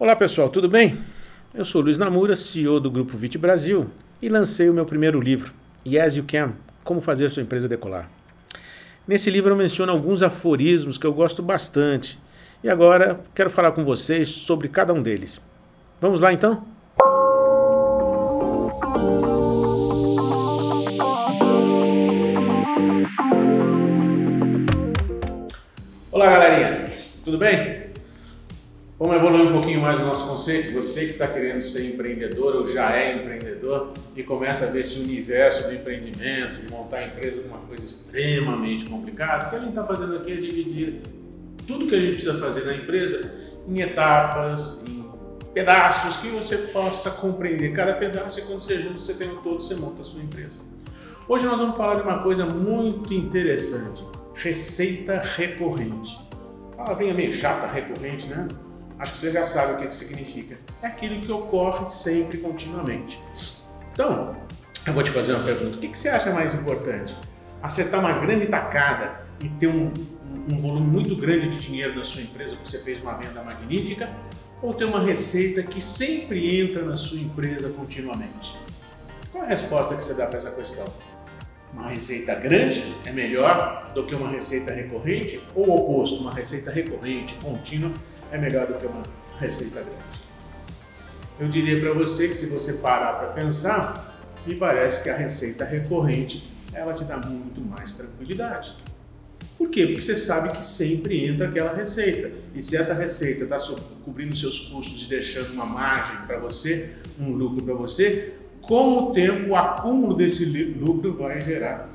Olá pessoal, tudo bem? Eu sou Luiz Namura, CEO do Grupo Vit Brasil e lancei o meu primeiro livro, Yes You Can, Como Fazer Sua Empresa Decolar. Nesse livro eu menciono alguns aforismos que eu gosto bastante e agora quero falar com vocês sobre cada um deles. Vamos lá então? Olá galerinha, tudo bem? Vamos evoluir um pouquinho mais o nosso conceito. Você que está querendo ser empreendedor ou já é empreendedor e começa a ver esse universo do empreendimento, de montar a empresa uma coisa extremamente complicada, o que a gente está fazendo aqui é dividir tudo que a gente precisa fazer na empresa em etapas, em pedaços que você possa compreender cada pedaço e quando você junta, você tem um todo, você monta a sua empresa. Hoje nós vamos falar de uma coisa muito interessante, receita recorrente. Palavrinha meio chata, recorrente, né? Acho que você já sabe o que, que significa. É aquilo que ocorre sempre, continuamente. Então, eu vou te fazer uma pergunta: o que, que você acha mais importante? Acertar uma grande tacada e ter um, um volume muito grande de dinheiro na sua empresa porque você fez uma venda magnífica? Ou ter uma receita que sempre entra na sua empresa continuamente? Qual é a resposta que você dá para essa questão? Uma receita grande é melhor do que uma receita recorrente? Ou o oposto, uma receita recorrente, contínua, é melhor do que uma receita grande. Eu diria para você que se você parar para pensar, me parece que a receita recorrente ela te dá muito mais tranquilidade. Por quê? Porque você sabe que sempre entra aquela receita. E se essa receita está cobrindo seus custos e deixando uma margem para você, um lucro para você, com o tempo o acúmulo desse lucro vai gerar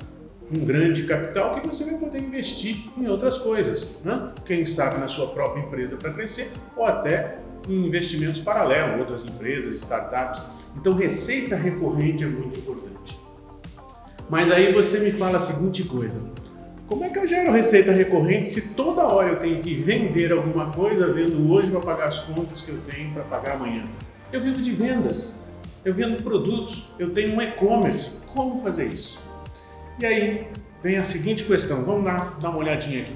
um grande capital que você vai poder investir em outras coisas, né? quem sabe na sua própria empresa para crescer ou até em investimentos paralelos, outras empresas, startups. Então, receita recorrente é muito importante. Mas aí você me fala a seguinte coisa: como é que eu gero receita recorrente se toda hora eu tenho que vender alguma coisa, vendo hoje para pagar as contas que eu tenho para pagar amanhã? Eu vivo de vendas, eu vendo produtos, eu tenho um e-commerce. Como fazer isso? E aí vem a seguinte questão, vamos lá dar uma olhadinha aqui.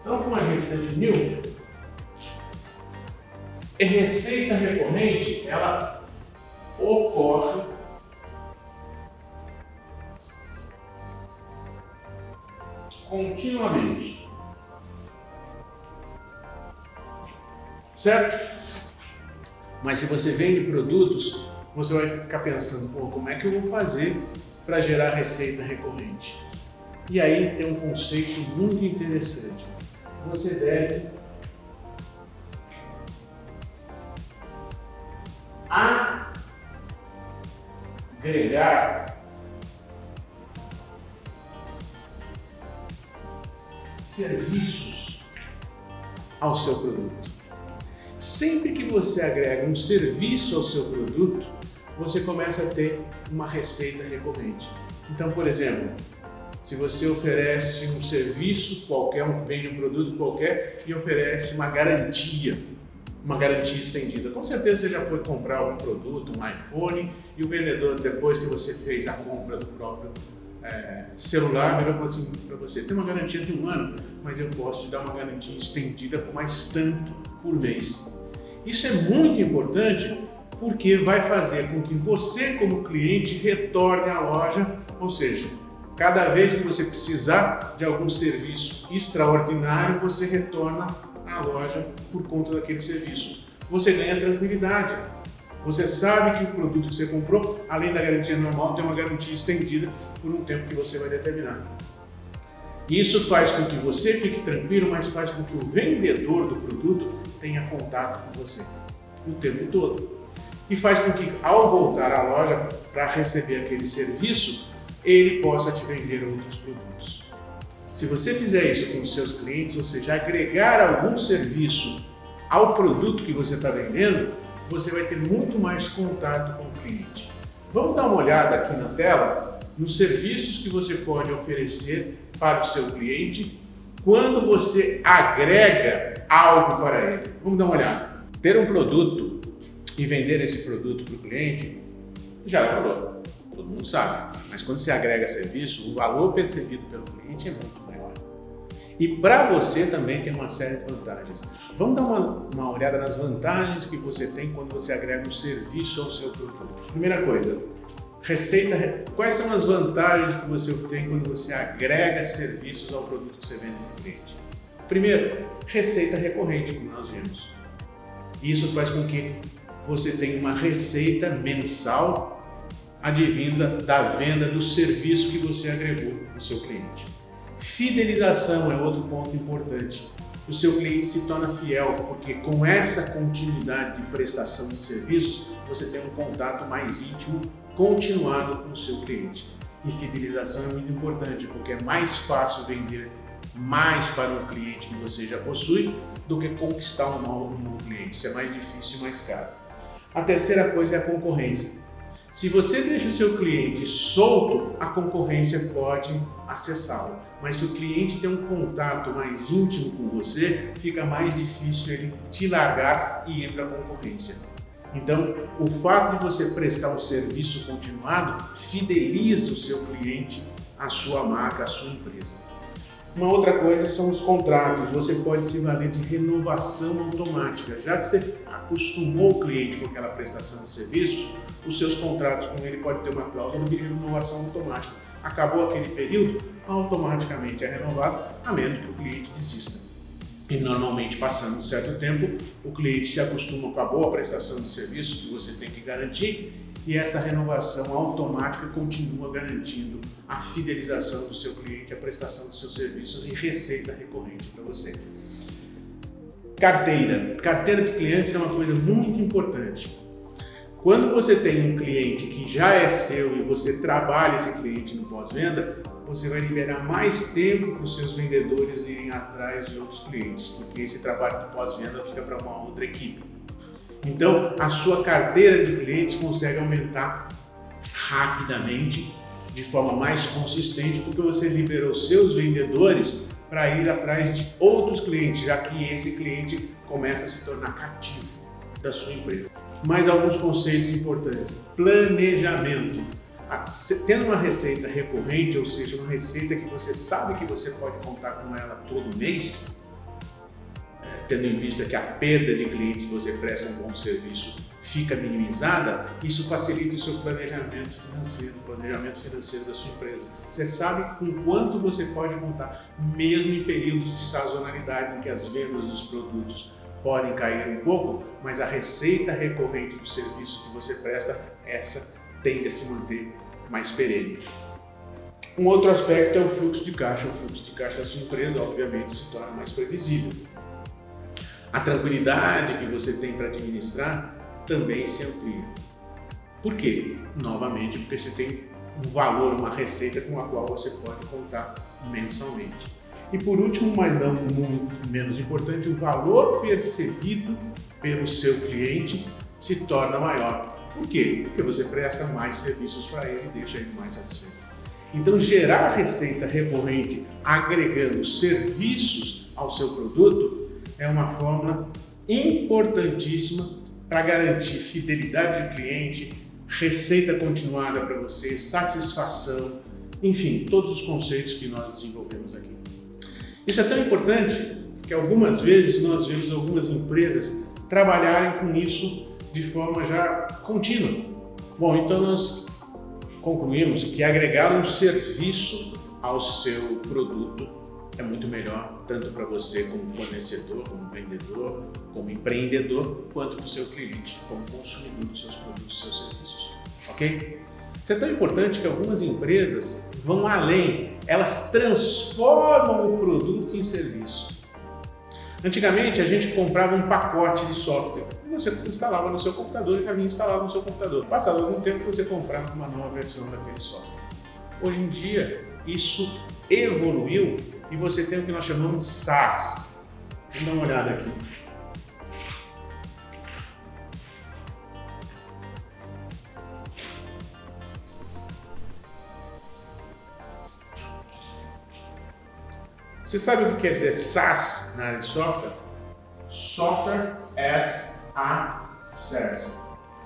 Então, como a gente definiu, a receita recorrente ela ocorre continuamente. Certo? Mas se você vende produtos, você vai ficar pensando, pô, como é que eu vou fazer para gerar receita recorrente? E aí tem um conceito muito interessante. Você deve agregar serviços ao seu produto. Sempre que você agrega um serviço ao seu produto, você começa a ter uma receita recorrente. Então, por exemplo, se você oferece um serviço qualquer, vende um produto qualquer e oferece uma garantia, uma garantia estendida. Com certeza você já foi comprar algum produto, um iPhone, e o vendedor, depois que você fez a compra do próprio é, celular, melhor falar assim para você, tem uma garantia de um ano, mas eu posso te dar uma garantia estendida por mais tanto por mês. Isso é muito importante porque vai fazer com que você, como cliente, retorne à loja, ou seja, cada vez que você precisar de algum serviço extraordinário, você retorna à loja por conta daquele serviço. Você ganha tranquilidade, você sabe que o produto que você comprou, além da garantia normal, tem uma garantia estendida por um tempo que você vai determinar. Isso faz com que você fique tranquilo, mas faz com que o vendedor do produto tenha contato com você o tempo todo. E faz com que, ao voltar à loja para receber aquele serviço, ele possa te vender outros produtos. Se você fizer isso com os seus clientes, ou seja, agregar algum serviço ao produto que você está vendendo, você vai ter muito mais contato com o cliente. Vamos dar uma olhada aqui na tela nos serviços que você pode oferecer para o seu cliente quando você agrega algo para ele. Vamos dar uma olhada. Ter um produto e vender esse produto para o cliente, gera valor. Todo mundo sabe. Mas quando você agrega serviço, o valor percebido pelo cliente é muito. E para você também tem uma série de vantagens. Vamos dar uma, uma olhada nas vantagens que você tem quando você agrega um serviço ao seu produto. Primeira coisa, receita. Quais são as vantagens que você tem quando você agrega serviços ao produto que você vende para o cliente? Primeiro, receita recorrente, como nós vimos. Isso faz com que você tenha uma receita mensal advinda da venda do serviço que você agregou no seu cliente. Fidelização é outro ponto importante. O seu cliente se torna fiel, porque com essa continuidade de prestação de serviços, você tem um contato mais íntimo, continuado com o seu cliente. E fidelização é muito importante, porque é mais fácil vender mais para um cliente que você já possui do que conquistar um novo, um novo cliente. Isso é mais difícil e mais caro. A terceira coisa é a concorrência. Se você deixa o seu cliente solto, a concorrência pode acessá-lo. Mas se o cliente tem um contato mais íntimo com você, fica mais difícil ele te largar e ir para a concorrência. Então, o fato de você prestar um serviço continuado fideliza o seu cliente, a sua marca, a sua empresa. Uma outra coisa são os contratos. Você pode se valer de renovação automática. Já que você acostumou o cliente com aquela prestação de serviços, os seus contratos com ele pode ter uma cláusula de renovação automática. Acabou aquele período, automaticamente é renovado, a menos que o cliente desista. E normalmente, passando um certo tempo, o cliente se acostuma com a boa prestação de serviço que você tem que garantir e essa renovação automática continua garantindo a fidelização do seu cliente, a prestação dos seus serviços e receita recorrente para você. Carteira. Carteira de clientes é uma coisa muito importante. Quando você tem um cliente que já é seu e você trabalha esse cliente no pós-venda, você vai liberar mais tempo para os seus vendedores irem atrás de outros clientes, porque esse trabalho de pós-venda fica para uma outra equipe. Então, a sua carteira de clientes consegue aumentar rapidamente, de forma mais consistente, porque você liberou seus vendedores para ir atrás de outros clientes, já que esse cliente começa a se tornar cativo da sua empresa. Mais alguns conceitos importantes. Planejamento. Tendo uma receita recorrente, ou seja, uma receita que você sabe que você pode contar com ela todo mês, tendo em vista que a perda de clientes você presta um bom serviço fica minimizada, isso facilita o seu planejamento financeiro, o planejamento financeiro da sua empresa. Você sabe com quanto você pode contar, mesmo em períodos de sazonalidade em que as vendas dos produtos podem cair um pouco, mas a receita recorrente do serviço que você presta, essa tende a se manter mais perene. Um outro aspecto é o fluxo de caixa. O fluxo de caixa da sua empresa, obviamente, se torna mais previsível a tranquilidade que você tem para administrar também se amplia. Por quê? Novamente, porque você tem um valor, uma receita com a qual você pode contar mensalmente. E por último, mas não muito menos importante, o valor percebido pelo seu cliente se torna maior. Por quê? Porque você presta mais serviços para ele e deixa ele mais satisfeito. Então, gerar receita recorrente agregando serviços ao seu produto é uma fórmula importantíssima para garantir fidelidade de cliente, receita continuada para você, satisfação, enfim, todos os conceitos que nós desenvolvemos aqui. Isso é tão importante que algumas vezes nós vemos algumas empresas trabalharem com isso de forma já contínua. Bom, então nós concluímos que agregar um serviço ao seu produto é muito melhor tanto para você como fornecedor, como vendedor, como empreendedor, quanto para o seu cliente, como consumidor dos seus produtos, dos seus serviços. Ok? Isso é tão importante que algumas empresas vão além, elas transformam o produto em serviço. Antigamente a gente comprava um pacote de software você instalava no seu computador e já vinha instalado no seu computador. Passado algum tempo você comprava uma nova versão daquele software. Hoje em dia isso evoluiu e você tem o que nós chamamos de SaaS. Vamos dar uma olhada aqui. Você sabe o que quer dizer SaaS na área de software? Software as a Service.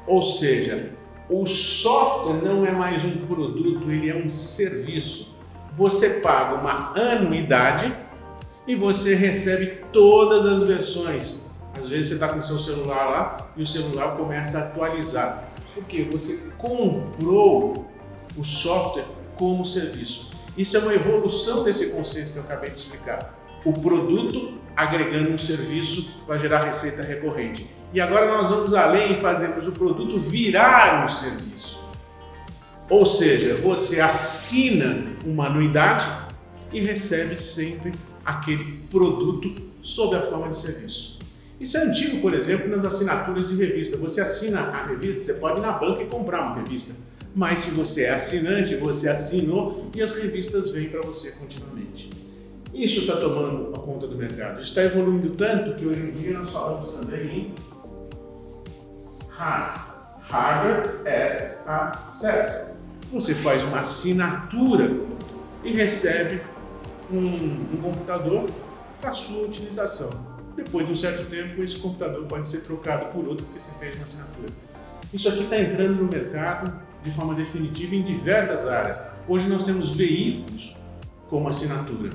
Ou seja, o software não é mais um produto, ele é um serviço. Você paga uma anuidade e você recebe todas as versões. Às vezes você está com seu celular lá e o celular começa a atualizar. Porque você comprou o software como serviço. Isso é uma evolução desse conceito que eu acabei de explicar. O produto agregando um serviço para gerar receita recorrente. E agora nós vamos além e fazemos o produto virar um serviço. Ou seja, você assina uma anuidade e recebe sempre aquele produto sob a forma de serviço. Isso é antigo, por exemplo, nas assinaturas de revista. Você assina a revista, você pode ir na banca e comprar uma revista. Mas se você é assinante, você assinou e as revistas vêm para você continuamente. Isso está tomando a conta do mercado. Está evoluindo tanto que hoje em dia nós falamos também em HAS, Hardware as a Service. Você faz uma assinatura e recebe um, um computador para sua utilização. Depois de um certo tempo, esse computador pode ser trocado por outro porque você fez uma assinatura. Isso aqui está entrando no mercado de forma definitiva em diversas áreas. Hoje nós temos veículos como assinatura.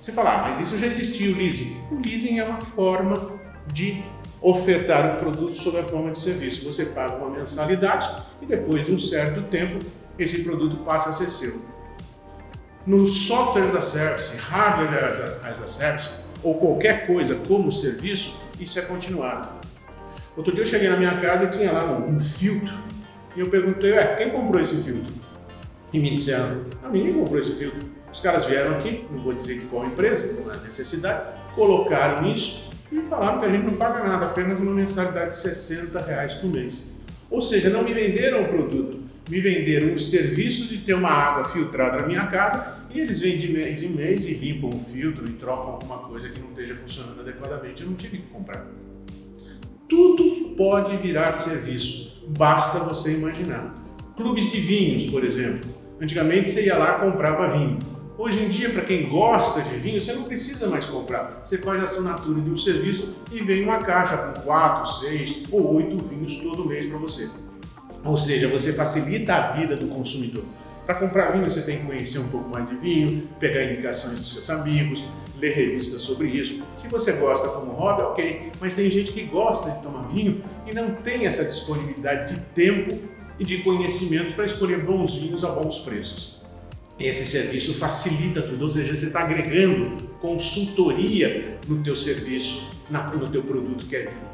Você fala, ah, mas isso já existia o leasing. O leasing é uma forma de ofertar o produto sob a forma de serviço. Você paga uma mensalidade e depois de um certo tempo esse produto passa a ser seu. No software as a service, hardware as a, service ou qualquer coisa como serviço, isso é continuado. Outro dia eu cheguei na minha casa e tinha lá um, um filtro e eu perguntei, ué, quem comprou esse filtro? E me disseram, a ninguém comprou esse filtro. Os caras vieram aqui, não vou dizer de qual empresa, não é necessidade, colocaram isso e falaram que a gente não paga nada, apenas uma mensalidade de 60 reais por mês. Ou seja, não me venderam o produto, me venderam o serviço de ter uma água filtrada na minha casa e eles vêm de mês em mês e limpam o filtro e trocam alguma coisa que não esteja funcionando adequadamente. Eu não tive que comprar. Tudo pode virar serviço, basta você imaginar. Clubes de vinhos, por exemplo. Antigamente você ia lá e comprava vinho. Hoje em dia, para quem gosta de vinho, você não precisa mais comprar. Você faz a assinatura de um serviço e vem uma caixa com 4, 6 ou 8 vinhos todo mês para você. Ou seja, você facilita a vida do consumidor. Para comprar vinho, você tem que conhecer um pouco mais de vinho, pegar indicações dos seus amigos, ler revistas sobre isso. Se você gosta como hobby, ok, mas tem gente que gosta de tomar vinho e não tem essa disponibilidade de tempo e de conhecimento para escolher bons vinhos a bons preços. Esse serviço facilita tudo, ou seja, você está agregando consultoria no teu serviço, no teu produto que é vinho.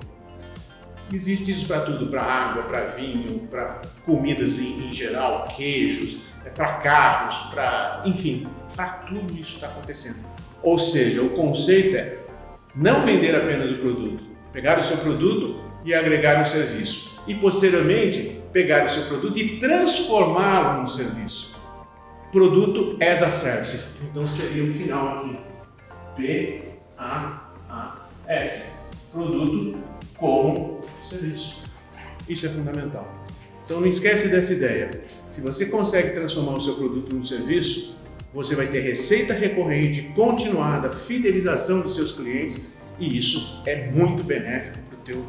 Existe isso para tudo, para água, para vinho, para comidas em, em, geral, queijos, é para carros, para enfim, para tudo isso está acontecendo. Ou seja, o conceito é não vender apenas o produto, pegar o seu produto e agregar um serviço e posteriormente pegar o seu produto e transformá-lo num serviço. Produto as a service. Então seria o final aqui. P A A S. Produto como serviço. Isso é fundamental. Então não esquece dessa ideia. Se você consegue transformar o seu produto num serviço, você vai ter receita recorrente, continuada, fidelização dos seus clientes e isso é muito benéfico para o teu,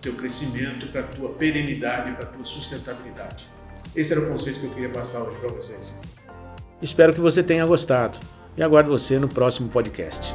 teu crescimento, para a tua perenidade, para a tua sustentabilidade. Esse era o conceito que eu queria passar hoje para vocês. Espero que você tenha gostado e aguardo você no próximo podcast.